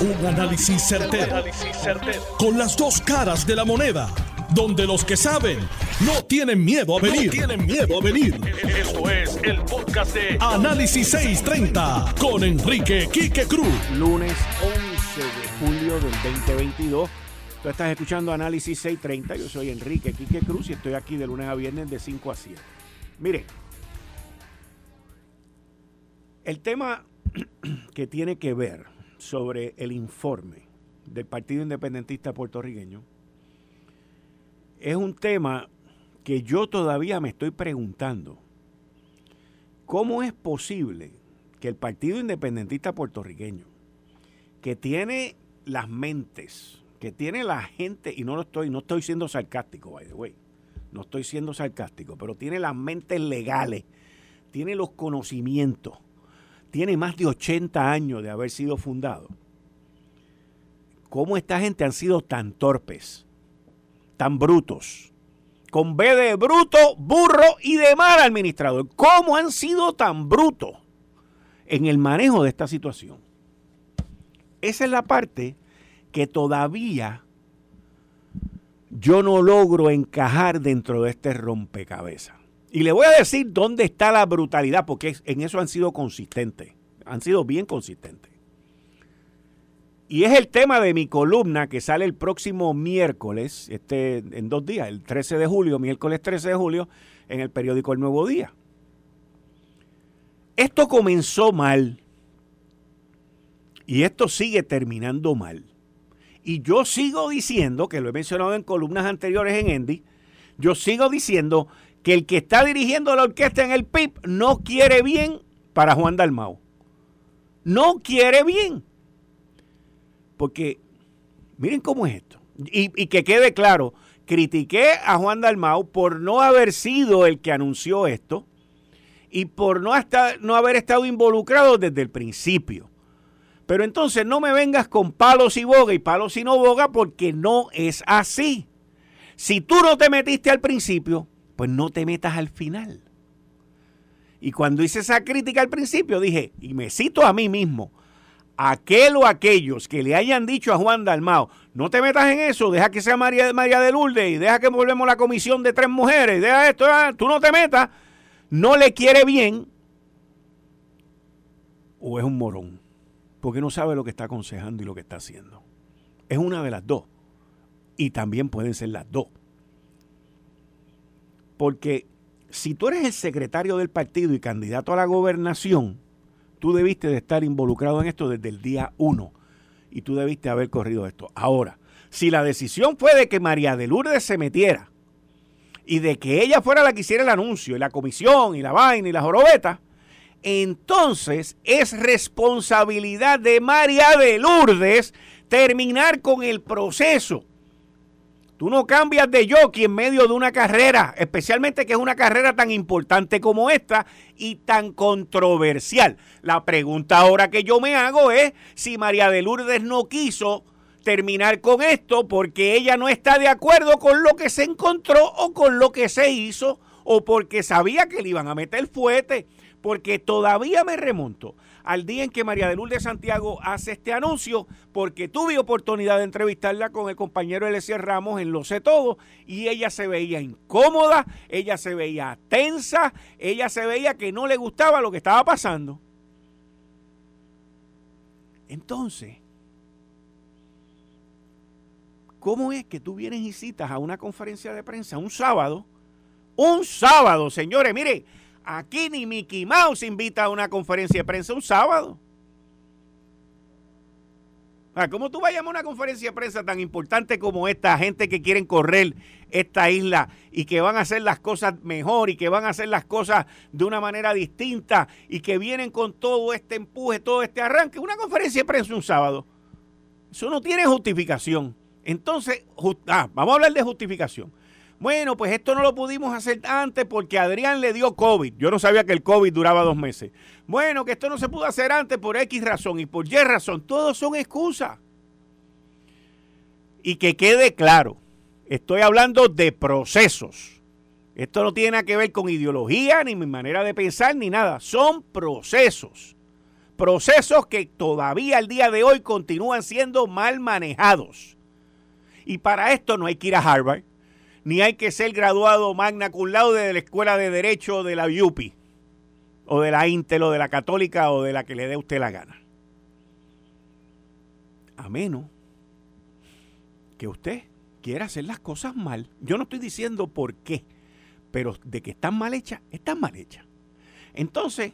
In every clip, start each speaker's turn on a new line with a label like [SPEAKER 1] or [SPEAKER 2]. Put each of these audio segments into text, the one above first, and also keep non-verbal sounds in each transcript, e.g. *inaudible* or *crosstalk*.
[SPEAKER 1] Un análisis certero, Con las dos caras de la moneda. Donde los que saben no tienen miedo a venir. tienen miedo a venir. Esto es el podcast de Análisis 630 con Enrique Quique Cruz.
[SPEAKER 2] Lunes 11 de julio del 2022. Tú estás escuchando Análisis 630. Yo soy Enrique Quique Cruz y estoy aquí de lunes a viernes de 5 a 7. Mire, el tema *clears throat* que tiene que ver sobre el informe del Partido Independentista puertorriqueño es un tema que yo todavía me estoy preguntando. ¿Cómo es posible que el Partido Independentista puertorriqueño, que tiene las mentes, que tiene la gente, y no lo estoy, no estoy siendo sarcástico, by the way, no estoy siendo sarcástico, pero tiene las mentes legales, tiene los conocimientos, tiene más de 80 años de haber sido fundado. ¿Cómo esta gente han sido tan torpes, tan brutos? Con B de bruto, burro y de mal administrador. ¿Cómo han sido tan brutos en el manejo de esta situación? Esa es la parte que todavía yo no logro encajar dentro de este rompecabezas. Y le voy a decir dónde está la brutalidad, porque en eso han sido consistentes, han sido bien consistentes. Y es el tema de mi columna que sale el próximo miércoles, este, en dos días, el 13 de julio, miércoles 13 de julio, en el periódico El Nuevo Día. Esto comenzó mal y esto sigue terminando mal. Y yo sigo diciendo, que lo he mencionado en columnas anteriores en Endy, yo sigo diciendo que el que está dirigiendo la orquesta en el PIB no quiere bien para Juan Dalmau. No quiere bien. Porque, miren cómo es esto. Y, y, que quede claro, critiqué a Juan Dalmau por no haber sido el que anunció esto y por no, hasta, no haber estado involucrado desde el principio. Pero entonces no me vengas con palos y boga y palos y no boga porque no es así. Si tú no te metiste al principio, pues no te metas al final. Y cuando hice esa crítica al principio, dije, y me cito a mí mismo, aquel o aquellos que le hayan dicho a Juan Dalmao, no te metas en eso, deja que sea María, María de Lourdes y deja que volvemos la comisión de tres mujeres, deja esto, ah, tú no te metas, no le quiere bien o es un morón, porque no sabe lo que está aconsejando y lo que está haciendo. Es una de las dos. Y también pueden ser las dos. Porque si tú eres el secretario del partido y candidato a la gobernación, tú debiste de estar involucrado en esto desde el día uno. Y tú debiste haber corrido esto. Ahora, si la decisión fue de que María de Lourdes se metiera y de que ella fuera la que hiciera el anuncio y la comisión y la vaina y la jorobeta, entonces es responsabilidad de María de Lourdes terminar con el proceso Tú no cambias de jockey en medio de una carrera, especialmente que es una carrera tan importante como esta y tan controversial. La pregunta ahora que yo me hago es si María de Lourdes no quiso terminar con esto porque ella no está de acuerdo con lo que se encontró o con lo que se hizo o porque sabía que le iban a meter fuete. Porque todavía me remonto al día en que María de Lourdes Santiago hace este anuncio, porque tuve oportunidad de entrevistarla con el compañero Eliezer Ramos en Lo sé todo, y ella se veía incómoda, ella se veía tensa, ella se veía que no le gustaba lo que estaba pasando. Entonces, ¿cómo es que tú vienes y citas a una conferencia de prensa un sábado? Un sábado, señores, mire, Aquí ni Mickey Mouse invita a una conferencia de prensa un sábado. ¿Cómo tú vas a llamar una conferencia de prensa tan importante como esta? Gente que quieren correr esta isla y que van a hacer las cosas mejor y que van a hacer las cosas de una manera distinta y que vienen con todo este empuje, todo este arranque. Una conferencia de prensa un sábado. Eso no tiene justificación. Entonces, ah, vamos a hablar de justificación. Bueno, pues esto no lo pudimos hacer antes porque Adrián le dio COVID. Yo no sabía que el COVID duraba dos meses. Bueno, que esto no se pudo hacer antes por X razón y por Y razón. Todos son excusas. Y que quede claro, estoy hablando de procesos. Esto no tiene nada que ver con ideología, ni mi manera de pensar, ni nada. Son procesos. Procesos que todavía al día de hoy continúan siendo mal manejados. Y para esto no hay que ir a Harvard, ni hay que ser graduado magna cum laude de la Escuela de Derecho de la UPI, o de la Intel, o de la Católica, o de la que le dé usted la gana. A menos que usted quiera hacer las cosas mal. Yo no estoy diciendo por qué, pero de que están mal hechas, están mal hechas. Entonces,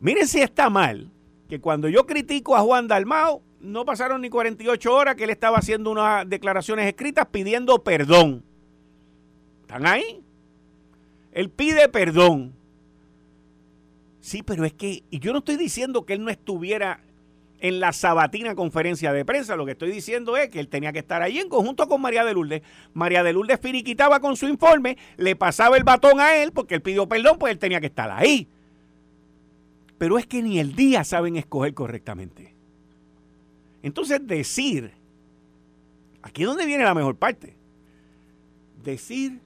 [SPEAKER 2] miren si está mal que cuando yo critico a Juan Dalmao, no pasaron ni 48 horas que él estaba haciendo unas declaraciones escritas pidiendo perdón. ¿Están ahí? Él pide perdón. Sí, pero es que, y yo no estoy diciendo que él no estuviera en la sabatina conferencia de prensa. Lo que estoy diciendo es que él tenía que estar ahí en conjunto con María de Lourdes. María de Lourdes finiquitaba con su informe, le pasaba el batón a él porque él pidió perdón, pues él tenía que estar ahí. Pero es que ni el día saben escoger correctamente. Entonces decir, aquí es donde viene la mejor parte, decir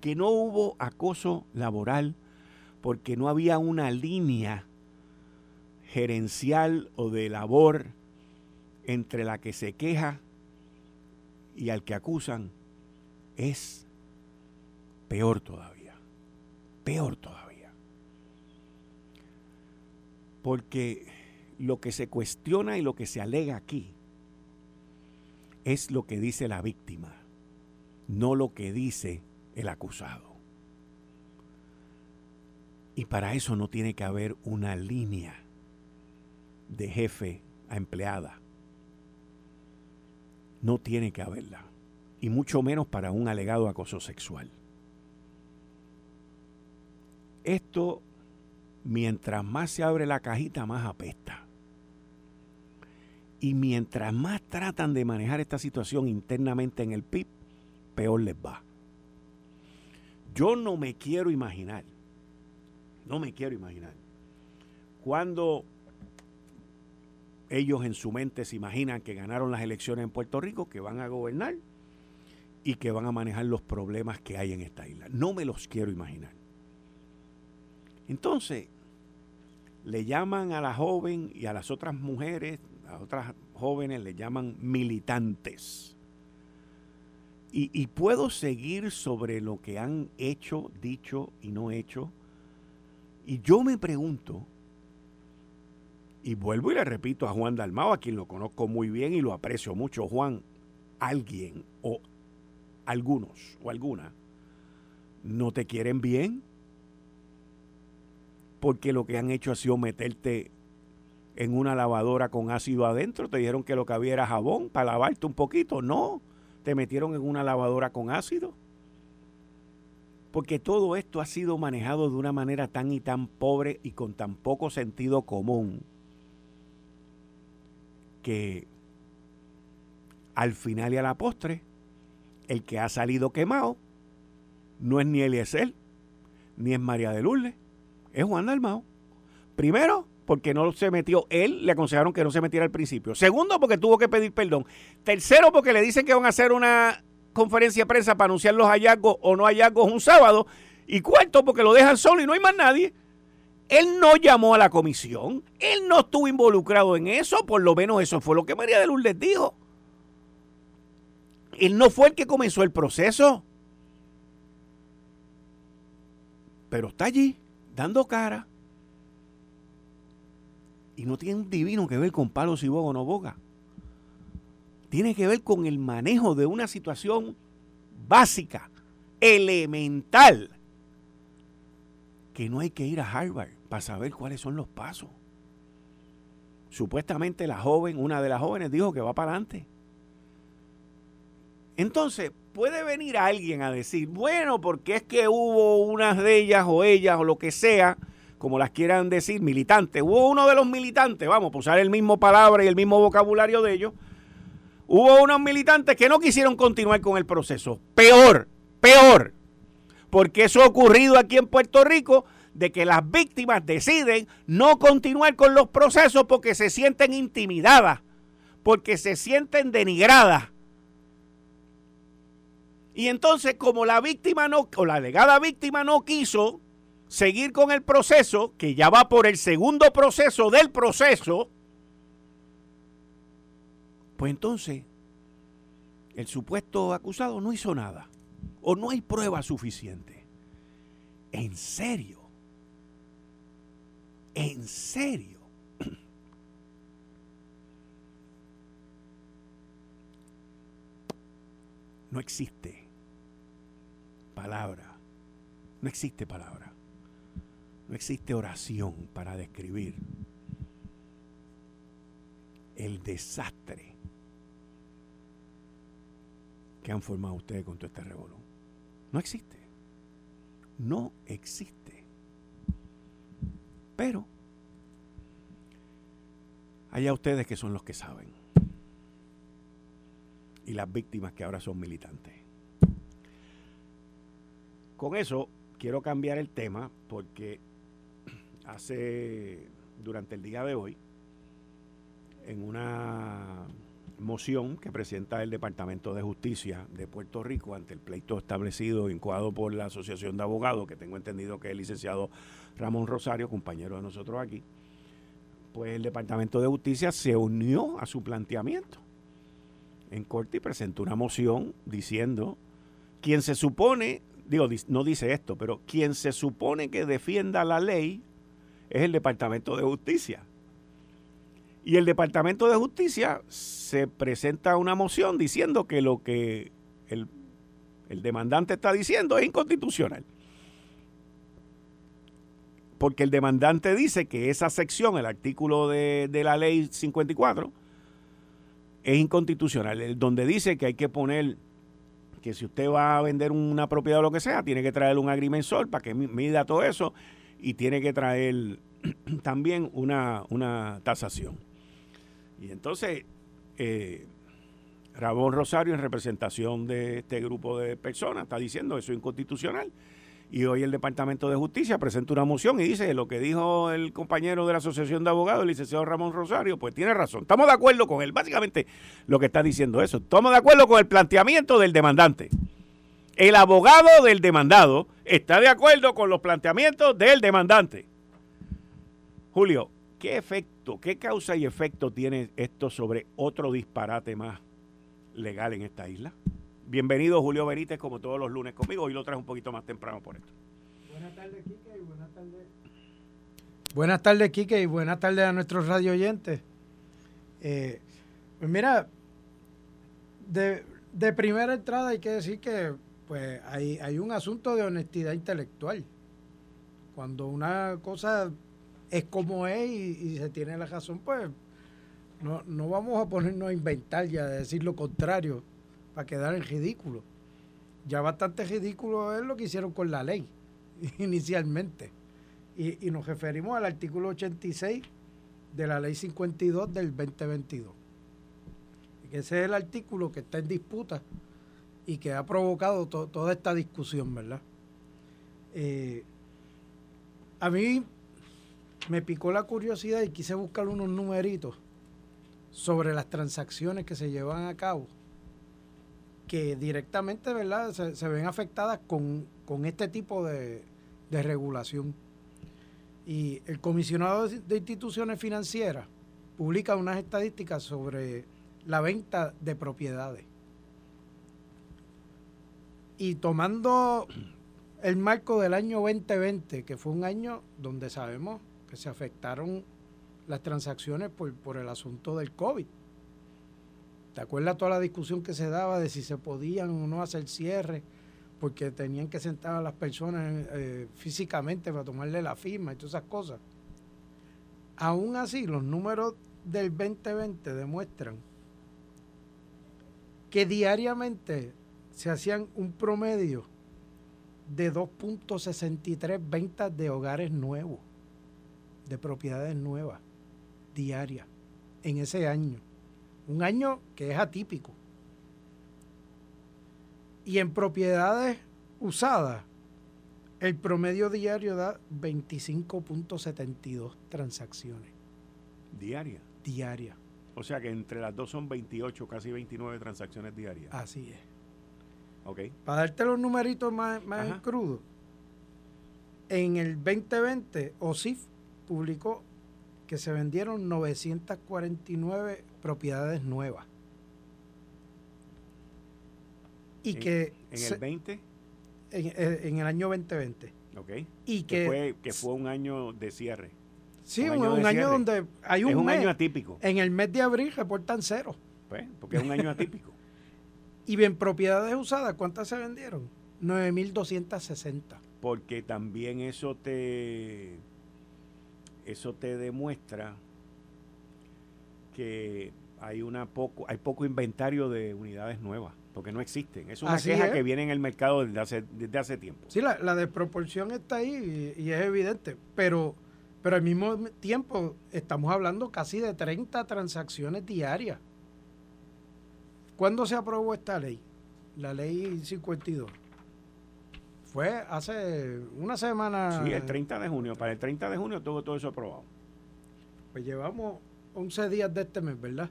[SPEAKER 2] que no hubo acoso laboral porque no había una línea gerencial o de labor entre la que se queja y al que acusan es peor todavía. Peor todavía. Porque lo que se cuestiona y lo que se alega aquí es lo que dice la víctima, no lo que dice el acusado. Y para eso no tiene que haber una línea de jefe a empleada. No tiene que haberla. Y mucho menos para un alegado acoso sexual. Esto, mientras más se abre la cajita, más apesta. Y mientras más tratan de manejar esta situación internamente en el PIB, peor les va. Yo no me quiero imaginar, no me quiero imaginar, cuando ellos en su mente se imaginan que ganaron las elecciones en Puerto Rico, que van a gobernar y que van a manejar los problemas que hay en esta isla. No me los quiero imaginar. Entonces, le llaman a la joven y a las otras mujeres, a otras jóvenes, le llaman militantes. Y, y puedo seguir sobre lo que han hecho, dicho y no hecho. Y yo me pregunto, y vuelvo y le repito a Juan Dalmao, a quien lo conozco muy bien y lo aprecio mucho, Juan, alguien o algunos o alguna no te quieren bien porque lo que han hecho ha sido meterte en una lavadora con ácido adentro, te dijeron que lo que había era jabón para lavarte un poquito, no, te metieron en una lavadora con ácido. Porque todo esto ha sido manejado de una manera tan y tan pobre y con tan poco sentido común que al final y a la postre, el que ha salido quemado no es ni Eliezer, ni es María de Lourdes, es Juan Dalmao. Primero, porque no se metió él, le aconsejaron que no se metiera al principio. Segundo, porque tuvo que pedir perdón. Tercero, porque le dicen que van a hacer una conferencia de prensa para anunciar los hallazgos o no hallazgos un sábado. Y cuarto, porque lo dejan solo y no hay más nadie. Él no llamó a la comisión, él no estuvo involucrado en eso, por lo menos eso fue lo que María de Lourdes dijo. Él no fue el que comenzó el proceso. Pero está allí, dando cara. Y no tiene un divino que ver con palos y boga o no boga. Tiene que ver con el manejo de una situación básica, elemental, que no hay que ir a Harvard para saber cuáles son los pasos. Supuestamente la joven, una de las jóvenes dijo que va para adelante. Entonces, puede venir alguien a decir, bueno, porque es que hubo unas de ellas o ellas o lo que sea, como las quieran decir, militantes. Hubo uno de los militantes, vamos, a usar el mismo palabra y el mismo vocabulario de ellos. Hubo unos militantes que no quisieron continuar con el proceso. Peor, peor. Porque eso ha ocurrido aquí en Puerto Rico de que las víctimas deciden no continuar con los procesos porque se sienten intimidadas, porque se sienten denigradas. Y entonces, como la víctima no, o la alegada víctima no quiso seguir con el proceso, que ya va por el segundo proceso del proceso, pues entonces el supuesto acusado no hizo nada o no hay prueba suficiente. En serio. En serio. No existe palabra. No existe palabra. No existe oración para describir el desastre que han formado ustedes con todo este revolú. No existe. No existe. Pero allá ustedes que son los que saben. Y las víctimas que ahora son militantes. Con eso quiero cambiar el tema porque hace durante el día de hoy en una moción que presenta el Departamento de Justicia de Puerto Rico ante el pleito establecido, incoado por la Asociación de Abogados, que tengo entendido que es el licenciado Ramón Rosario, compañero de nosotros aquí, pues el Departamento de Justicia se unió a su planteamiento en corte y presentó una moción diciendo quien se supone, digo, no dice esto, pero quien se supone que defienda la ley es el Departamento de Justicia. Y el Departamento de Justicia se presenta una moción diciendo que lo que el, demandante está diciendo es inconstitucional. Porque el demandante dice que esa sección, el artículo de, de la ley 54, es inconstitucional, donde dice que hay que poner que si usted va a vender una propiedad o lo que sea, tiene que traer un agrimensor para que mida todo eso y tiene que traer *clears throat* también una, una tasación. Y entonces, eh, Ramón Rosario, en representación de este grupo de personas, está diciendo eso es inconstitucional. Y hoy el Departamento de Justicia presenta una moción y dice lo que dijo el compañero de la Asociación de Abogados, el licenciado Ramón Rosario, pues tiene razón. Estamos de acuerdo con él. Básicamente lo que está diciendo eso. Estamos de acuerdo con el planteamiento del demandante. El abogado del demandado está de acuerdo con los planteamientos del demandante. Julio, ¿Qué efecto, qué causa y efecto tiene esto sobre otro disparate más legal en esta isla? Bienvenido Julio Benítez, como todos los lunes conmigo. Hoy lo traes un poquito más temprano por esto.
[SPEAKER 3] Buenas tardes, Quique, y buenas tardes. Buenas tardes, y buenas tardes a nuestros radio oyentes. Eh, pues mira, de, de, primera entrada hay que decir que pues hay, hay un asunto de honestidad intelectual. Cuando una cosa es como es y, se tiene la razón, pues no, no vamos a ponernos a inventar ya, a decir lo contrario, para quedar en ridículo. Ya bastante ridículo es lo que hicieron con la ley *laughs* inicialmente. Y, y nos referimos al artículo 86 de la ley 52 del 2022. Y que ese es el artículo que está en disputa y que ha provocado toda esta discusión, ¿verdad? Eh, a mí me picó la curiosidad y quise buscar unos numeritos sobre las transacciones que se llevan a cabo que directamente ¿verdad? Se, ven afectadas con, este tipo de, regulación. Y el comisionado de instituciones financieras publica unas estadísticas sobre la venta de propiedades. Y tomando el marco del año 2020, que fue un año donde sabemos que se afectaron las transacciones por, el asunto del COVID. ¿Te acuerdas toda la discusión que se daba de si se podían o no hacer cierre? Porque tenían que sentar a las personas eh, físicamente para tomarle la firma y todas esas cosas. Aún así, los números del 2020 demuestran que diariamente se hacían un promedio de 2.63 ventas de hogares nuevos de propiedades nuevas, diarias, en ese año. Un año que es atípico. Y en propiedades usadas, el promedio diario da 25.72 transacciones.
[SPEAKER 2] ¿Diarias?
[SPEAKER 3] Diarias.
[SPEAKER 2] O sea que entre las dos son 28, casi 29 transacciones diarias.
[SPEAKER 3] Así es.
[SPEAKER 2] Ok.
[SPEAKER 3] Para darte los numeritos más, más crudos, en el 2020, OSIF publicó que se vendieron 949 propiedades nuevas.
[SPEAKER 2] Y que... ¿En el 20?
[SPEAKER 3] Eh, en, el año 2020.
[SPEAKER 2] Ok. Y que, fue, que fue un año de cierre.
[SPEAKER 3] Sí, un, año, donde hay un,
[SPEAKER 2] es un año atípico.
[SPEAKER 3] En el mes de abril reportan cero.
[SPEAKER 2] Pues, porque es un año atípico.
[SPEAKER 3] Y bien, propiedades usadas, ¿cuántas se vendieron? 9.260.
[SPEAKER 2] Porque también eso te eso te demuestra que hay una poco hay poco inventario de unidades nuevas porque no existen es una queja que viene en el mercado desde hace, desde hace tiempo
[SPEAKER 3] sí la, la desproporción está ahí y, es evidente pero pero al mismo tiempo estamos hablando casi de 30 transacciones diarias ¿cuándo se aprobó esta ley? la ley 52 fue hace una semana.
[SPEAKER 2] Sí, el 30 de junio. Para el 30 de junio todo, todo eso aprobado.
[SPEAKER 3] Pues llevamos 11 días de este mes, ¿verdad?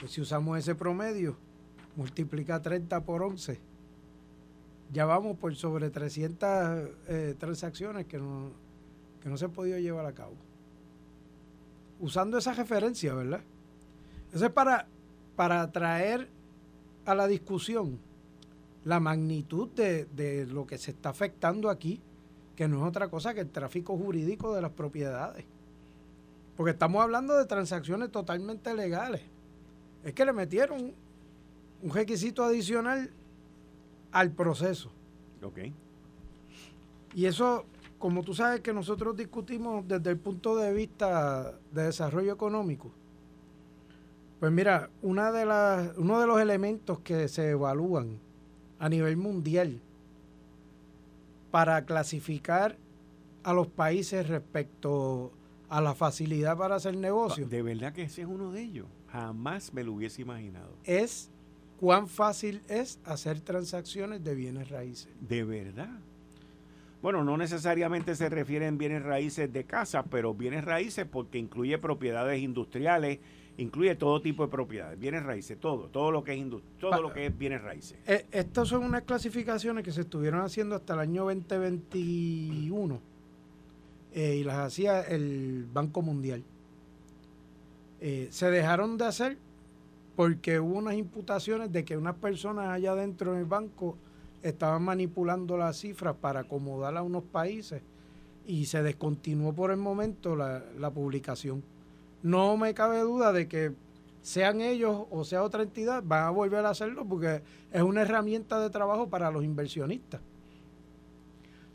[SPEAKER 3] Pues si usamos ese promedio, multiplica 30 por 11. Ya vamos por sobre 300 eh, transacciones que no, que no se han podido llevar a cabo. Usando esa referencia, ¿verdad? Eso es para, para traer a la discusión la magnitud de, lo que se está afectando aquí, que no es otra cosa que el tráfico jurídico de las propiedades. Porque estamos hablando de transacciones totalmente legales. Es que le metieron un requisito adicional al proceso.
[SPEAKER 2] Ok.
[SPEAKER 3] Y eso, como tú sabes que nosotros discutimos desde el punto de vista de desarrollo económico, pues mira, una de las, uno de los elementos que se evalúan a nivel mundial para clasificar a los países respecto a la facilidad para hacer negocios.
[SPEAKER 2] De verdad que ese es uno de ellos. Jamás me lo hubiese imaginado.
[SPEAKER 3] Es cuán fácil es hacer transacciones de bienes raíces.
[SPEAKER 2] De verdad. Bueno, no necesariamente se refieren bienes raíces de casa, pero bienes raíces porque incluye propiedades industriales, incluye todo tipo de propiedades, bienes raíces, todo, todo lo que es todo lo que es bienes raíces.
[SPEAKER 3] Eh, estas son unas clasificaciones que se estuvieron haciendo hasta el año 2021 eh, y las hacía el Banco Mundial. Eh, se dejaron de hacer porque hubo unas imputaciones de que unas personas allá dentro del banco estaban manipulando las cifras para acomodar a unos países y se descontinuó por el momento la publicación no me cabe duda de que sean ellos o sea otra entidad, van a volver a hacerlo porque es una herramienta de trabajo para los inversionistas.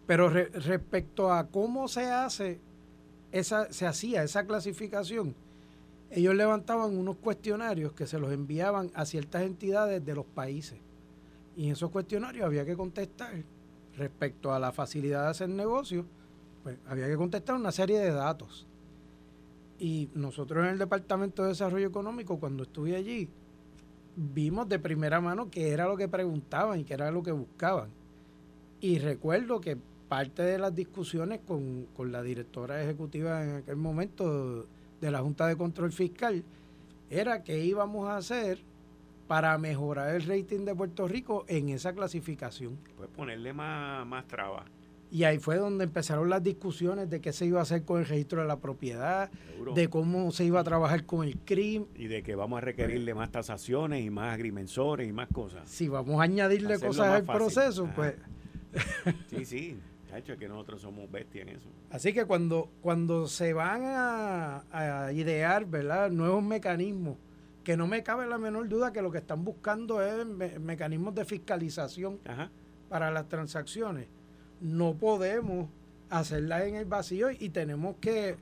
[SPEAKER 3] Pero respecto a cómo se hace esa, se hacía esa clasificación, ellos levantaban unos cuestionarios que se los enviaban a ciertas entidades de los países. Y en esos cuestionarios había que contestar respecto a la facilidad de hacer negocios, pues había que contestar una serie de datos. Y nosotros en el Departamento de Desarrollo Económico, cuando estuve allí, vimos de primera mano qué era lo que preguntaban y qué era lo que buscaban. Y recuerdo que parte de las discusiones con, con la directora ejecutiva en aquel momento de la Junta de Control Fiscal era qué íbamos a hacer para mejorar el rating de Puerto Rico en esa clasificación.
[SPEAKER 2] Pues ponerle más, más trabas.
[SPEAKER 3] Y ahí fue donde empezaron las discusiones de qué se iba a hacer con el registro de la propiedad, de cómo se iba a trabajar con el crimen.
[SPEAKER 2] Y de que vamos a requerirle más tasaciones y más agrimensores y más cosas.
[SPEAKER 3] Si vamos a añadirle cosas al proceso, pues... *laughs*
[SPEAKER 2] sí, sí. hecho es que nosotros somos bestias en eso.
[SPEAKER 3] Así que cuando, cuando se van a, idear ¿verdad? nuevos mecanismos, que no me cabe la menor duda que lo que están buscando es mecanismos de fiscalización para las transacciones no podemos hacerla en el vacío y tenemos que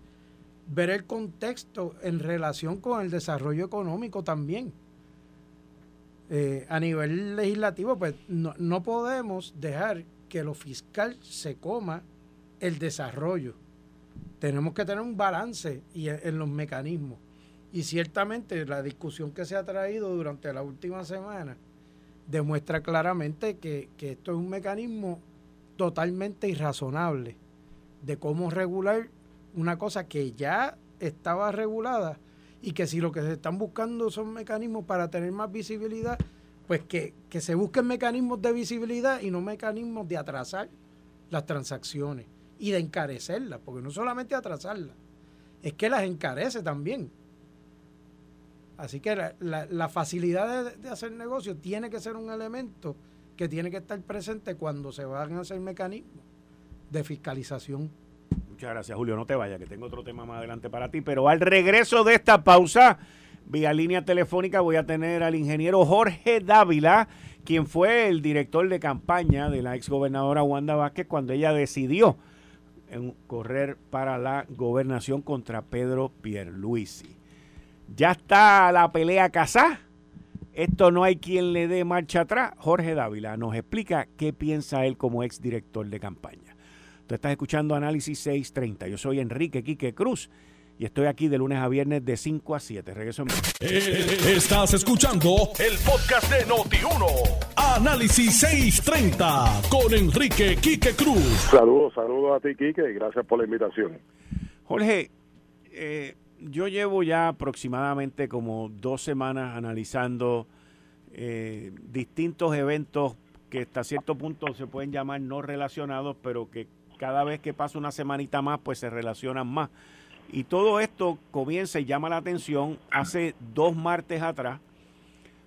[SPEAKER 3] ver el contexto en relación con el desarrollo económico también. Eh, a nivel legislativo, pues no, no podemos dejar que lo fiscal se coma el desarrollo. Tenemos que tener un balance y, en los mecanismos. Y ciertamente la discusión que se ha traído durante la última semana demuestra claramente que, que esto es un mecanismo totalmente irrazonable de cómo regular una cosa que ya estaba regulada y que si lo que se están buscando son mecanismos para tener más visibilidad, pues que, se busquen mecanismos de visibilidad y no mecanismos de atrasar las transacciones, y de encarecerlas, porque no solamente atrasarlas, es que las encarece también. Así que la, facilidad de, hacer negocio tiene que ser un elemento que tiene que estar presente cuando se van a hacer mecanismos de fiscalización.
[SPEAKER 2] Muchas gracias, Julio. No te vayas, que tengo otro tema más adelante para ti. Pero al regreso de esta pausa, vía línea telefónica, voy a tener al ingeniero Jorge Dávila, quien fue el director de campaña de la exgobernadora Wanda Vázquez cuando ella decidió correr para la gobernación contra Pedro Pierluisi. Ya está la pelea casada. Esto no hay quien le dé marcha atrás. Jorge Dávila nos explica qué piensa él como exdirector de campaña. Tú estás escuchando Análisis 630. Yo soy Enrique Quique Cruz y estoy aquí de lunes a viernes de 5 a 7. Regreso en...
[SPEAKER 1] Eh, estás escuchando el podcast de Noti1. Análisis 630 con Enrique Quique Cruz.
[SPEAKER 4] Saludos, saludos a ti, Quique, y gracias por la invitación.
[SPEAKER 2] Jorge, eh, yo llevo ya aproximadamente como dos semanas analizando eh, distintos eventos que hasta cierto punto se pueden llamar no relacionados, pero que cada vez que pasa una semanita más, pues se relacionan más. Y todo esto comienza y llama la atención hace dos martes atrás,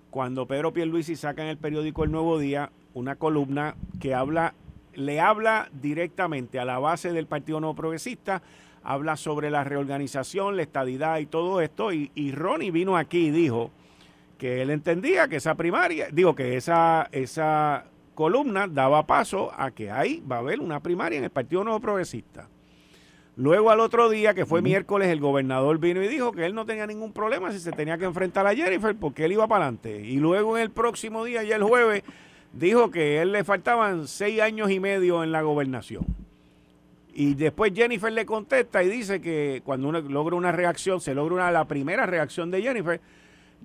[SPEAKER 2] cuando Pedro Pierluisi saca en el periódico El Nuevo Día una columna que habla, le habla directamente a la base del Partido No Progresista, habla sobre la reorganización, la estadidad y todo esto, y, y Ronnie vino aquí y dijo que él entendía que esa primaria, digo que esa, esa columna daba paso a que ahí va a haber una primaria en el Partido Nuevo Progresista. Luego al otro día, que fue miércoles, el gobernador vino y dijo que él no tenía ningún problema si se tenía que enfrentar a Jennifer porque él iba para adelante. Y luego en el próximo día, ya el jueves, dijo que a él le faltaban seis años y medio en la gobernación. Y después Jennifer le contesta y dice que cuando uno logra una reacción, se logra una, la primera reacción de Jennifer,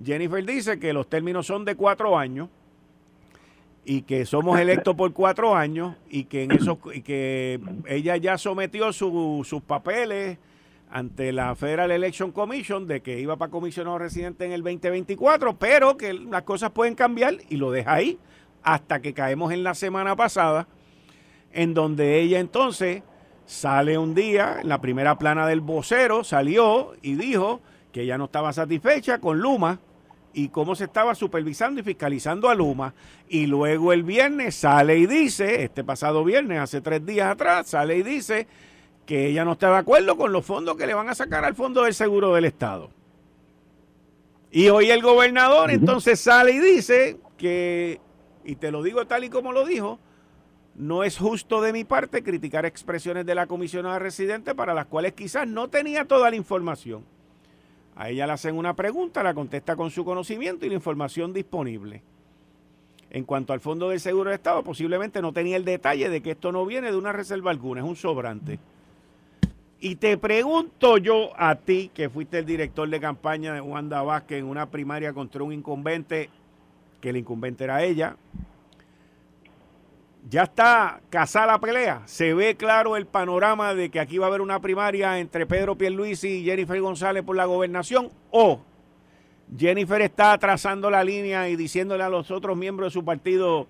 [SPEAKER 2] Jennifer dice que los términos son de cuatro años y que somos electos por cuatro años y que en eso y que ella ya sometió sus papeles ante la Federal Election Commission de que iba para comisionado residente en el 2024, pero que las cosas pueden cambiar y lo deja ahí hasta que caemos en la semana pasada, en donde ella entonces sale un día, en la primera plana del vocero, salió y dijo que ella no estaba satisfecha con Luma, y cómo se estaba supervisando y fiscalizando a Luma. Y luego el viernes sale y dice, este pasado viernes, hace tres días atrás, sale y dice que ella no está de acuerdo con los fondos que le van a sacar al Fondo del Seguro del Estado. Y hoy el gobernador entonces sale y dice que, y te lo digo tal y como lo dijo, no es justo de mi parte criticar expresiones de la comisionada residente para las cuales quizás no tenía toda la información. A ella le hacen una pregunta, la contesta con su conocimiento y la información disponible. En cuanto al Fondo del Seguro de Estado, posiblemente no tenía el detalle de que esto no viene de una reserva alguna, es un sobrante. Y te pregunto yo a ti, que fuiste el director de campaña de Wanda Vázquez en una primaria contra un incumbente, que el incumbente era ella, ya está casada la pelea. Se ve claro el panorama de que aquí va a haber una primaria entre Pedro Pierluisi y Jennifer González por la gobernación o Jennifer está trazando la línea y diciéndole a los otros miembros de su partido,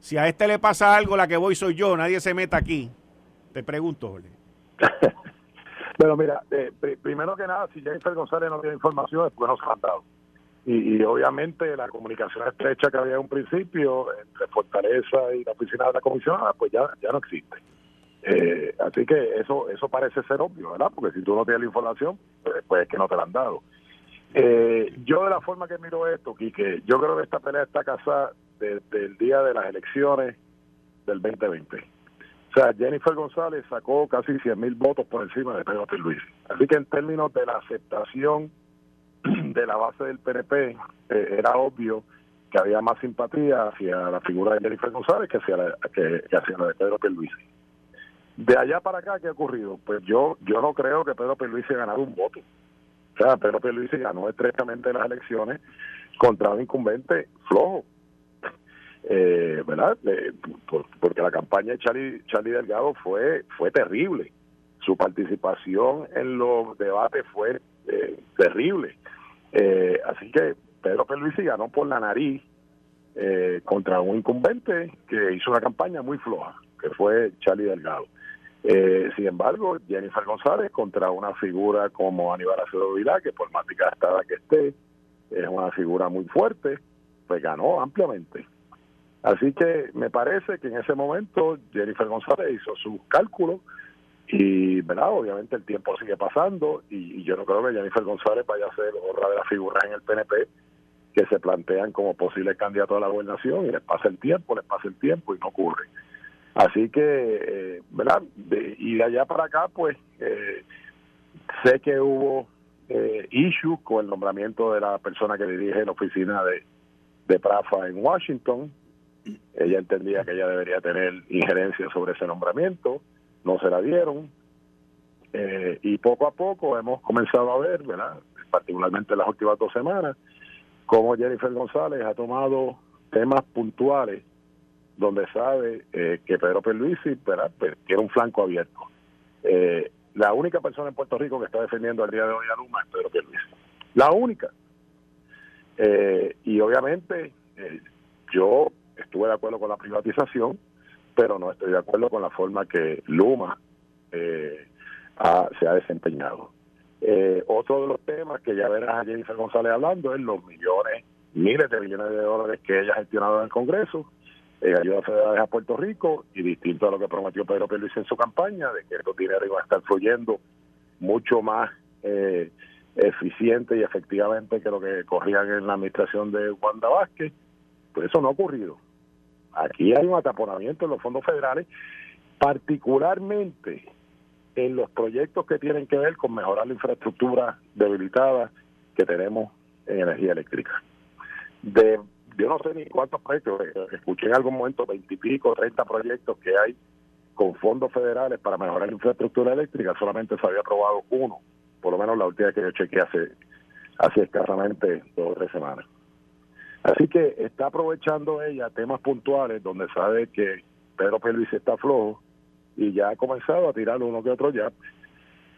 [SPEAKER 2] si a este le pasa algo, la que voy soy yo, nadie se meta aquí. Te pregunto, Jorge. *laughs*
[SPEAKER 4] Bueno, mira, eh, primero que nada, si Jennifer González no tiene información, es porque no se ha dado y, obviamente la comunicación estrecha que había en un principio entre Fortaleza y la oficina de la comisionada, pues ya, ya no existe. Eh, así que eso eso parece ser obvio, ¿verdad? Porque si tú no tienes la información, pues, pues es que no te la han dado. Eh, yo de la forma que miro esto, Quique, yo creo que esta pelea está casada desde el día de las elecciones del 2020. O sea, Jennifer González sacó casi 100 mil votos por encima de Pedro Luis. Así que en términos de la aceptación de la base del PNP eh, era obvio que había más simpatía hacia la figura de Jennifer González que hacia la, que, hacia la de Pedro Pierluisi. De allá para acá, ¿qué ha ocurrido? Pues yo yo no creo que Pedro Pierluisi haya ganado un voto. O sea, Pedro Pierluisi ganó estrechamente las elecciones contra un incumbente flojo. Eh, ¿Verdad? porque la campaña de Charlie, Charlie Delgado fue, fue terrible. Su participación en los debates fue eh, terrible. Eh, así que Pedro Pierluisi ganó por la nariz eh, contra un incumbente que hizo una campaña muy floja, que fue Charlie Delgado. Eh, sin embargo, Jennifer González contra una figura como Aníbal Acevedo Vilá, que por más gastada que esté, es una figura muy fuerte, pues ganó ampliamente. Así que me parece que en ese momento Jennifer González hizo sus cálculos y, ¿verdad? Obviamente el tiempo sigue pasando y, yo no creo que Jennifer González vaya a ser otra de las figuras en el PNP que se plantean como posibles candidatos a la gobernación y les pasa el tiempo, les pasa el tiempo y no ocurre. Así que, eh, ¿verdad? y de allá para acá, pues, eh, sé que hubo eh, issues con el nombramiento de la persona que dirige la oficina de, de Prafa en Washington. Ella entendía que ella debería tener injerencia sobre ese nombramiento no se la dieron. Eh, y poco a poco hemos comenzado a ver, ¿verdad? particularmente en las últimas dos semanas, cómo Jennifer González ha tomado temas puntuales donde sabe eh, que Pedro Pierluisi ¿verdad? Pues, tiene un flanco abierto. Eh, la única persona en Puerto Rico que está defendiendo al día de hoy a Luma es Pedro Pierluisi. La única. y obviamente yo estuve de acuerdo con la privatización, pero no estoy de acuerdo con la forma que Luma eh, se ha desempeñado. Eh, otro de los temas que ya verás a Jennifer González hablando es los millones, miles de millones de dólares que ella ha gestionado en el Congreso, eh, ayuda federales a Puerto Rico y distinto a lo que prometió Pedro Pérez en su campaña, de que estos dineros iban a estar fluyendo mucho más eh, eficiente y efectivamente que lo que corrían en la administración de Wanda Vázquez, pues eso no ha ocurrido. Aquí hay un ataponamiento en los fondos federales, particularmente en los proyectos que tienen que ver con mejorar la infraestructura debilitada que tenemos en energía eléctrica. De, yo no sé ni cuántos proyectos, eh, escuché en algún momento veintipico, treinta proyectos que hay con fondos federales para mejorar la infraestructura eléctrica, solamente se había aprobado uno, por lo menos la última que yo chequeé hace, hace escasamente dos o tres semanas. Así que está aprovechando ella temas puntuales donde sabe que Pedro Pérez está flojo y ya ha comenzado a tirar uno que otro ya.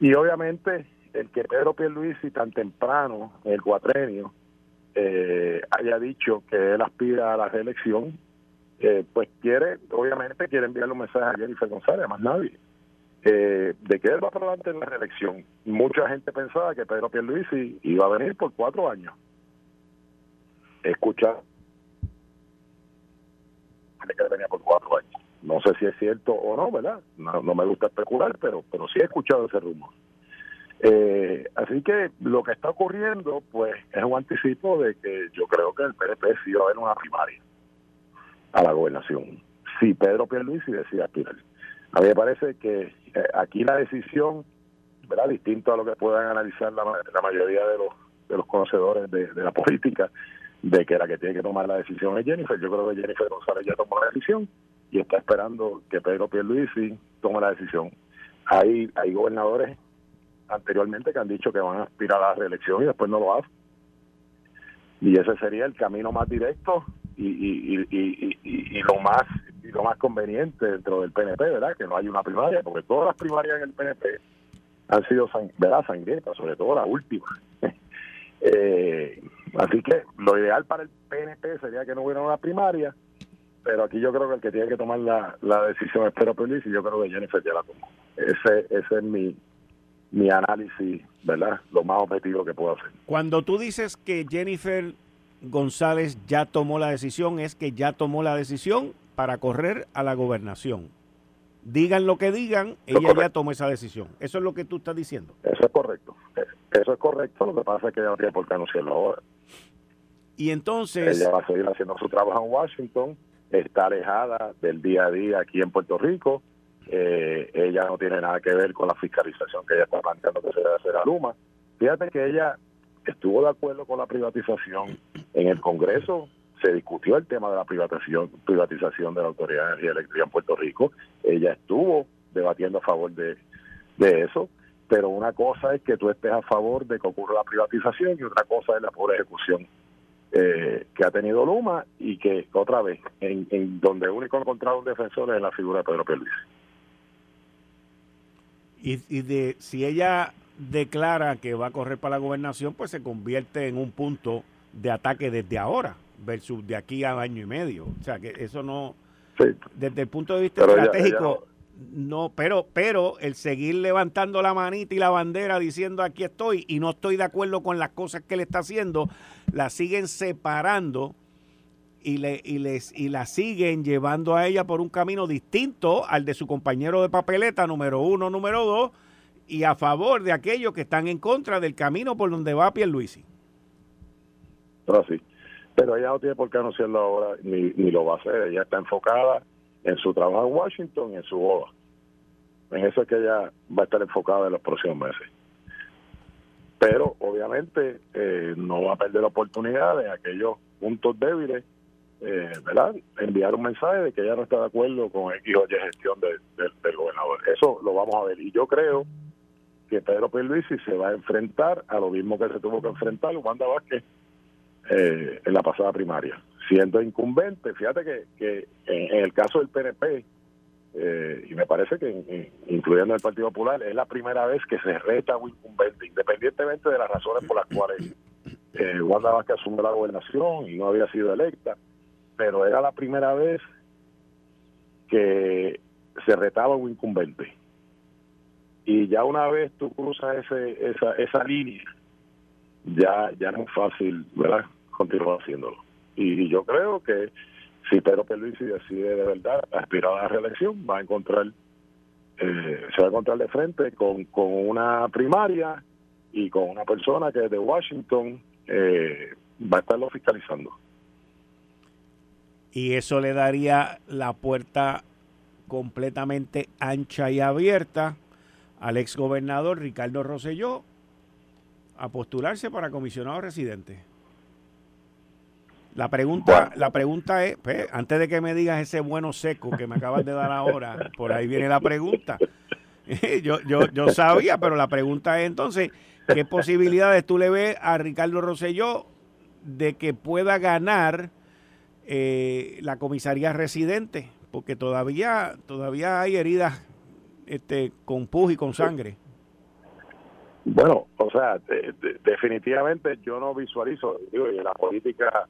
[SPEAKER 4] Y obviamente el que Pedro Pierluisi tan temprano, en el cuatrenio, eh, haya dicho que él aspira a la reelección, eh, pues quiere, obviamente quiere enviarle un mensaje a Jennifer González, a más nadie, eh, de que él va para adelante en la reelección. Mucha gente pensaba que Pedro Pierluisi iba a venir por cuatro años venía por cuatro años. No sé si es cierto o no, ¿verdad? No, me gusta especular, pero, pero sí he escuchado ese rumor. Eh, así que lo que está ocurriendo, pues, es un anticipo de que yo creo que el PDP sí va a haber una primaria a la gobernación. Si Pedro Pierluisi decide aspirar. A mí me parece que eh, aquí la decisión, ¿verdad? Distinto a lo que puedan analizar la, mayoría de los, de los conocedores de la política, de que la que tiene que tomar la decisión es Jennifer. Yo creo que Jennifer González ya tomó la decisión y está esperando que Pedro Pierluisi tome la decisión. Hay, hay gobernadores anteriormente que han dicho que van a aspirar a la reelección y después no lo hacen. Y ese sería el camino más directo y, y, y, y, lo más y lo más conveniente dentro del PNP, ¿verdad? Que no hay una primaria, porque todas las primarias en el PNP han sido ¿verdad? sangrientas, sobre todo la última. Eh, Así que lo ideal para el PNP sería que no hubiera una primaria, pero aquí yo creo que el que tiene que tomar la, decisión es Pedro Pérez y yo creo que Jennifer ya la tomó. Ese, ese es mi, mi análisis, ¿verdad? Lo más objetivo que puedo hacer.
[SPEAKER 2] Cuando tú dices que Jennifer González ya tomó la decisión, es que ya tomó la decisión para correr a la gobernación. Digan lo que digan, ella ya tomó esa decisión. Eso es lo que tú estás diciendo.
[SPEAKER 4] Eso es correcto. Eso es correcto. Lo que pasa es que ella no tiene por qué anunciarlo ahora.
[SPEAKER 2] Y entonces...
[SPEAKER 4] Ella va a seguir haciendo su trabajo en Washington, está alejada del día a día aquí en Puerto Rico. Eh, ella no tiene nada que ver con la fiscalización que ella está planteando que se debe hacer a Luma. Fíjate que ella estuvo de acuerdo con la privatización en el Congreso. Se discutió el tema de la privatización, privatización de la Autoridad de Energía Eléctrica en Puerto Rico. Ella estuvo debatiendo a favor de, de eso pero una cosa es que tú estés a favor de que ocurra la privatización y otra cosa es la pobre ejecución eh, que ha tenido Luma y que otra vez, en, en donde único encontrado un defensor es en la figura de Pedro Pérez.
[SPEAKER 2] Y, y de si ella declara que va a correr para la gobernación, pues se convierte en un punto de ataque desde ahora versus de aquí a año y medio. O sea, que eso no... Desde el punto de vista estratégico, no, pero, pero el seguir levantando la manita y la bandera diciendo aquí estoy y no estoy de acuerdo con las cosas que le está haciendo, la siguen separando y, le, y, les, y la siguen llevando a ella por un camino distinto al de su compañero de papeleta número uno, número dos, y a favor de aquellos que están en contra del camino por donde va Pierluisi.
[SPEAKER 4] Pero sí, pero ella no tiene por qué anunciarlo ahora, ni, ni lo va a hacer, ella está enfocada en su trabajo en Washington y en su boda. En eso es que ella va a estar enfocada en los próximos meses. Pero obviamente eh, no va a perder la oportunidad de aquellos puntos débiles, eh, ¿verdad? Enviar un mensaje de que ella no está de acuerdo con X o Y gestión del gobernador. Eso lo vamos a ver. Y yo creo que Pedro Pierluisi se va a enfrentar a lo mismo que se tuvo que enfrentar Wanda Vázquez eh, en la pasada primaria siendo incumbente. Fíjate que, en, el caso del PNP, eh, y me parece que incluyendo el Partido Popular, es la primera vez que se reta a un incumbente, independientemente de las razones por las cuales eh, Wanda Vázquez asumió la gobernación y no había sido electa, pero era la primera vez que se retaba un incumbente. Y ya una vez tú cruzas ese, esa, esa línea, ya, ya no es fácil, ¿verdad?, continuar haciéndolo. Y, yo creo que si Pedro Pierluisi decide de verdad aspirar a la reelección, va a encontrar, eh, se va a encontrar de frente con, con una primaria y con una persona que de Washington eh, va a estarlo fiscalizando.
[SPEAKER 2] Y eso le daría la puerta completamente ancha y abierta al exgobernador Ricardo Rosselló a postularse para comisionado residente. La pregunta, la pregunta es, pues, antes de que me digas ese bueno seco que me acabas de dar ahora, por ahí viene la pregunta. *laughs* yo, yo, yo sabía, pero la pregunta es entonces, ¿qué posibilidades tú le ves a Ricardo Rosselló de que pueda ganar eh, la comisaría residente? Porque todavía, todavía hay heridas este, con pus y con sangre.
[SPEAKER 4] Bueno, o sea, definitivamente yo no visualizo, digo, en la política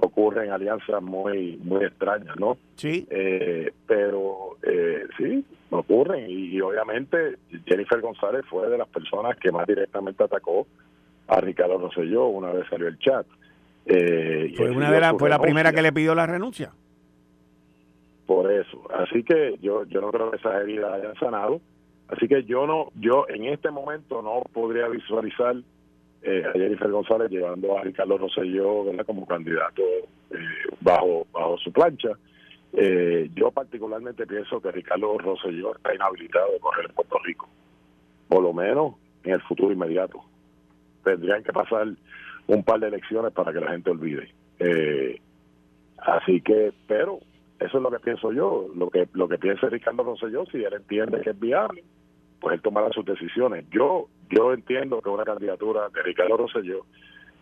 [SPEAKER 4] ocurren alianzas muy muy extrañas, ¿no?
[SPEAKER 2] Sí.
[SPEAKER 4] Eh, pero eh, sí, ocurren y, obviamente Jennifer González fue de las personas que más directamente atacó a Ricardo Rosselló una vez salió el chat.
[SPEAKER 2] Eh, fue una de fue la primera que le pidió la renuncia.
[SPEAKER 4] Por eso, así que yo yo no creo que esas heridas hayan sanado, así que yo no yo en este momento no podría visualizar eh, a Jennifer González llevando a Ricardo Rosselló como candidato eh, bajo bajo su plancha. Eh, yo particularmente pienso que Ricardo Rosselló está inhabilitado de correr en Puerto Rico, por lo menos en el futuro inmediato. Tendrían que pasar un par de elecciones para que la gente olvide. así que, pero eso es lo que pienso yo, lo que lo que piensa Ricardo Rosselló, si él entiende que es viable, pues él tomará sus decisiones. Yo yo entiendo que una candidatura de Ricardo Rosselló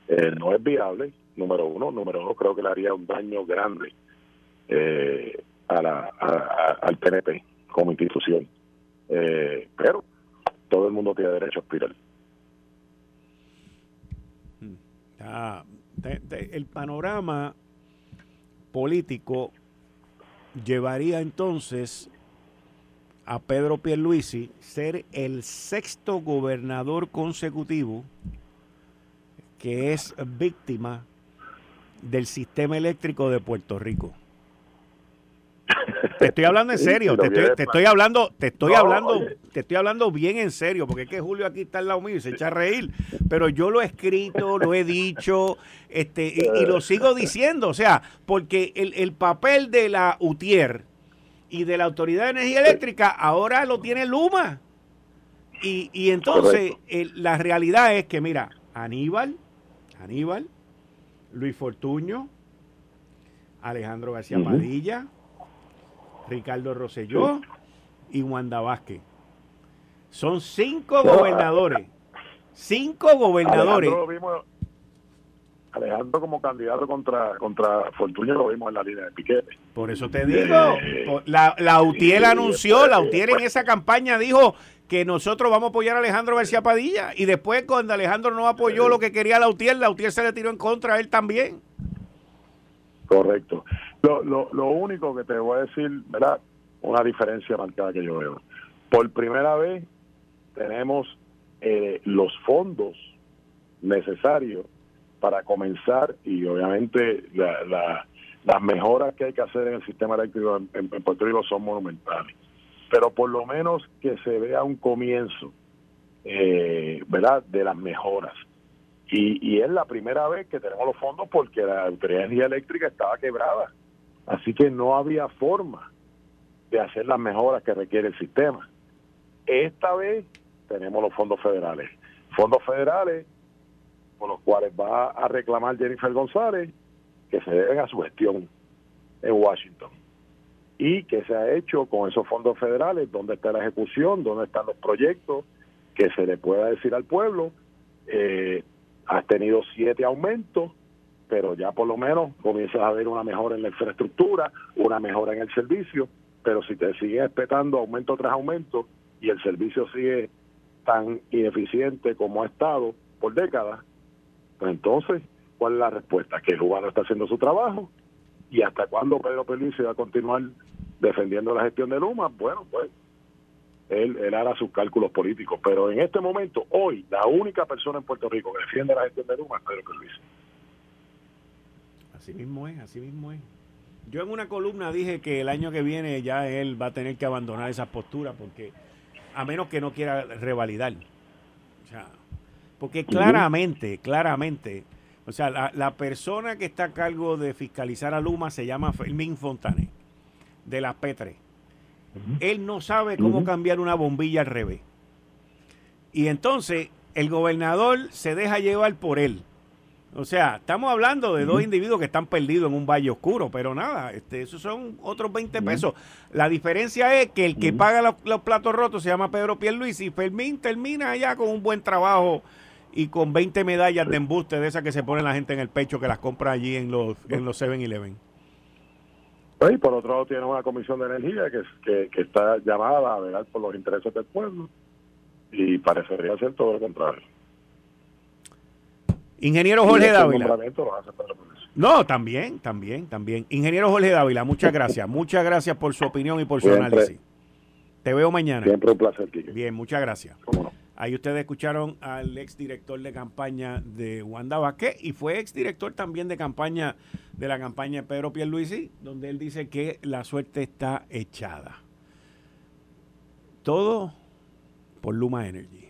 [SPEAKER 4] eh, no es viable, número uno. Número dos, creo que le haría un daño grande eh, a la, al PNP como institución. Eh, pero todo el mundo tiene derecho a aspirar.
[SPEAKER 2] Ah, el panorama político llevaría entonces a Pedro Pierluisi ser el sexto gobernador consecutivo que es víctima del sistema eléctrico de Puerto Rico. Te estoy hablando en serio, te estoy, hablando, te estoy hablando, te estoy hablando bien en serio, porque es que Julio aquí está al lado mío y se echa a reír, pero yo lo he escrito, lo he dicho, este, y, lo sigo diciendo, o sea, porque el, el papel de la UTIER, y de la Autoridad de Energía Eléctrica ahora lo tiene Luma. Y, y entonces la realidad es que, mira, Aníbal, Aníbal, Luis Fortuño, Alejandro García Padilla, Ricardo Rosselló y Wanda Vázquez. Son cinco gobernadores. Cinco gobernadores.
[SPEAKER 4] Alejandro como candidato contra contra Fortunio lo vimos en la línea de piquete.
[SPEAKER 2] Por eso te digo, eh, la, la UTIER anunció, la UTIER en esa campaña dijo que nosotros vamos a apoyar a Alejandro García Padilla y después cuando Alejandro no apoyó lo que quería la UTIER, la UTIER se le tiró en contra a él también.
[SPEAKER 4] Correcto. Lo, lo, lo único que te voy a decir, ¿verdad? una diferencia marcada que yo veo. Por primera vez tenemos eh, los fondos necesarios para comenzar y obviamente las mejoras que hay que hacer en el sistema eléctrico en, Puerto Rico son monumentales. Pero por lo menos que se vea un comienzo, eh, ¿verdad?, de las mejoras. Y, es la primera vez que tenemos los fondos porque la Autoridad de Energía Eléctrica estaba quebrada. Así que no había forma de hacer las mejoras que requiere el sistema. Esta vez tenemos los fondos federales. Fondos federales por los cuales va a reclamar Jennifer González que se deben a su gestión en Washington. Y que se ha hecho con esos fondos federales, dónde está la ejecución, dónde están los proyectos, que se le pueda decir al pueblo, eh, has tenido siete aumentos, pero ya por lo menos comienzas a ver una mejora en la infraestructura, una mejora en el servicio, pero si te sigues respetando aumento tras aumento y el servicio sigue tan ineficiente como ha estado por décadas, pues entonces, ¿cuál es la respuesta? Que el no está haciendo su trabajo y hasta cuándo Pedro se va a continuar defendiendo la gestión de Luma, bueno, pues él, hará sus cálculos políticos. Pero en este momento, hoy, la única persona en Puerto Rico que defiende la gestión de Luma es Pedro Pierluisi.
[SPEAKER 2] Así mismo es, así mismo es. Yo en una columna dije que el año que viene ya él va a tener que abandonar esa postura porque a menos que no quiera revalidar. O sea, porque claramente, claramente, o sea, la, persona que está a cargo de fiscalizar a Luma se llama Fermín Fontané, de la P3. Él no sabe cómo cambiar una bombilla al revés. Y entonces el gobernador se deja llevar por él. O sea, estamos hablando de dos individuos que están perdidos en un valle oscuro, pero nada, este, esos son otros 20 pesos. La diferencia es que el que paga los, platos rotos se llama Pedro Pierluis y Fermín termina allá con un buen trabajo y con 20 medallas de embuste de esas que se pone la gente en el pecho que las compra allí en los en los 7-Eleven.
[SPEAKER 4] Y por otro lado tiene una comisión de energía que, que, está llamada a velar por los intereses del pueblo y parecería ser todo lo contrario.
[SPEAKER 2] Ingeniero Jorge Dávila. No, también, también, también. Ingeniero Jorge Dávila, muchas *laughs* gracias. Muchas gracias por su opinión y por su análisis. Te veo mañana.
[SPEAKER 4] Siempre un placer,
[SPEAKER 2] Bien, muchas gracias. Ahí ustedes escucharon al exdirector de campaña de Wanda Vázquez y fue exdirector también de campaña de la campaña de Pedro Pierluisi, donde él dice que la suerte está echada. Todo por Luma Energy.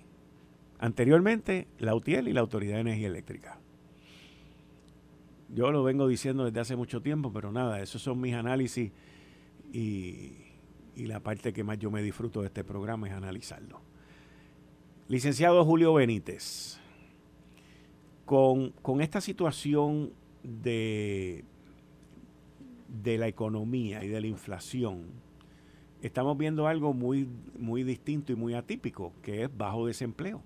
[SPEAKER 2] Anteriormente, la UTIEL y la Autoridad de Energía Eléctrica. Yo lo vengo diciendo desde hace mucho tiempo, pero nada, esos son mis análisis y, y la parte que más yo me disfruto de este programa es analizarlo. Licenciado Julio Benítez, con, esta situación de, de la economía y de la inflación, estamos viendo algo muy, muy distinto y muy atípico, que es bajo desempleo.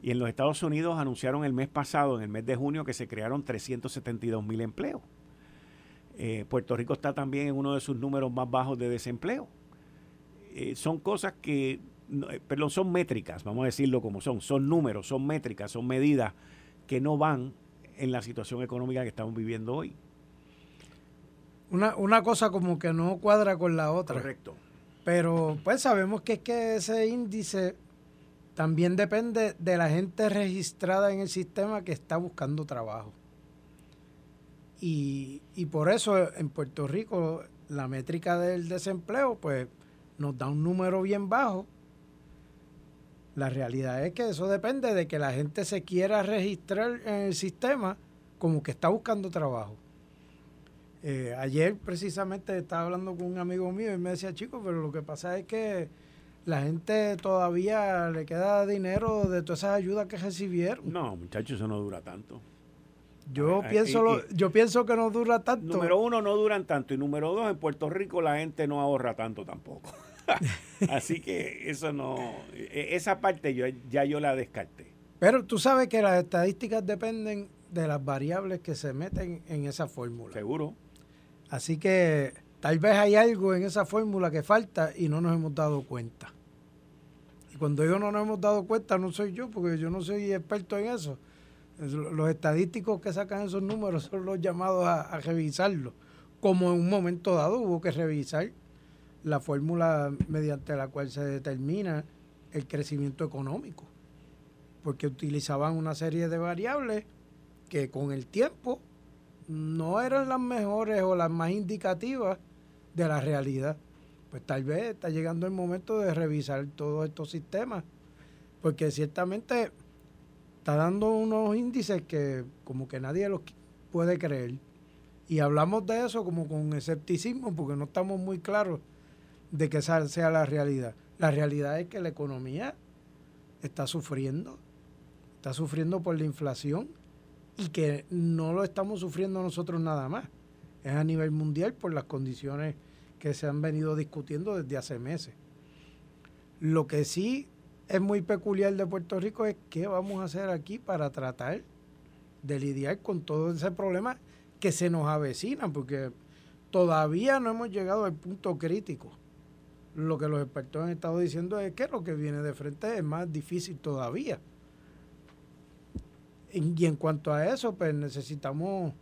[SPEAKER 2] Y en los Estados Unidos anunciaron el mes pasado, en el mes de junio, que se crearon 372 mil empleos. Eh, Puerto Rico está también en uno de sus números más bajos de desempleo. Eh, son cosas que perdón, son métricas, vamos a decirlo como son, son números, son métricas, son medidas que no van en la situación económica que estamos viviendo hoy.
[SPEAKER 3] Una, una cosa como que no cuadra con la otra.
[SPEAKER 2] Correcto.
[SPEAKER 3] Pero pues sabemos que es que ese índice también depende de la gente registrada en el sistema que está buscando trabajo. Y, y por eso en Puerto Rico la métrica del desempleo pues nos da un número bien bajo la realidad es que eso depende de que la gente se quiera registrar en el sistema como que está buscando trabajo. Eh, ayer precisamente estaba hablando con un amigo mío y me decía, chico, pero lo que pasa es que la gente todavía le queda dinero de todas esas ayudas que recibieron.
[SPEAKER 2] No, muchachos, eso no dura tanto.
[SPEAKER 3] Yo pienso yo pienso que no dura tanto.
[SPEAKER 2] Número uno, no duran tanto. Y número dos, en Puerto Rico la gente no ahorra tanto tampoco. *laughs* Así que eso no, e, esa parte yo, ya yo la descarté.
[SPEAKER 3] Pero tú sabes que las estadísticas dependen de las variables que se meten en esa fórmula.
[SPEAKER 2] Seguro.
[SPEAKER 3] Así que tal vez hay algo en esa fórmula que falta y no nos hemos dado cuenta. Y cuando yo no nos hemos dado cuenta, no soy yo, porque yo no soy experto en eso. Los estadísticos que sacan esos números son los llamados a, a revisarlo. Como en un momento dado hubo que revisar la fórmula mediante la cual se determina el crecimiento económico, porque utilizaban una serie de variables que con el tiempo no eran las mejores o las más indicativas de la realidad. Pues tal vez está llegando el momento de revisar todos estos sistemas, porque ciertamente está dando unos índices que como que nadie los puede creer. Y hablamos de eso como con escepticismo, porque no estamos muy claros de que esa sea la realidad. La realidad es que la economía está sufriendo, está sufriendo por la inflación y que no lo estamos sufriendo nosotros nada más. Es a nivel mundial por las condiciones que se han venido discutiendo desde hace meses. Lo que sí es muy peculiar de Puerto Rico es qué vamos a hacer aquí para tratar de lidiar con todo ese problema que se nos avecina, porque todavía no hemos llegado al punto crítico. Lo que los expertos han estado diciendo es que lo que viene de frente es más difícil todavía. Y en cuanto a eso, pues necesitamos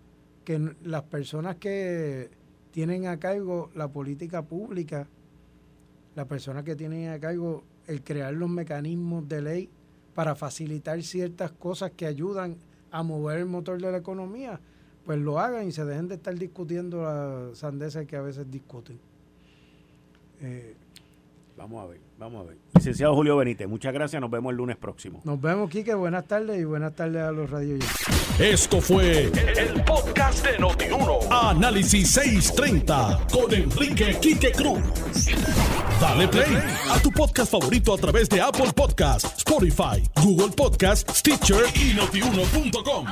[SPEAKER 3] que las personas que tienen a cargo la política pública, las personas que tienen a cargo el crear los mecanismos de ley para facilitar ciertas cosas que ayudan a mover el motor de la economía, pues lo hagan y se dejen de estar discutiendo las sandeces que a veces discuten.
[SPEAKER 2] Eh, Vamos a ver, vamos a ver. Licenciado Julio Benítez, muchas gracias. Nos vemos el lunes próximo.
[SPEAKER 3] Nos vemos, Quique. Buenas tardes y buenas tardes a los radios.
[SPEAKER 1] Esto fue el, podcast de Notiuno. Análisis 630 con Enrique Quique Cruz. Dale play a tu podcast favorito a través de Apple Podcasts, Spotify, Google Podcasts, Stitcher y notiuno.com.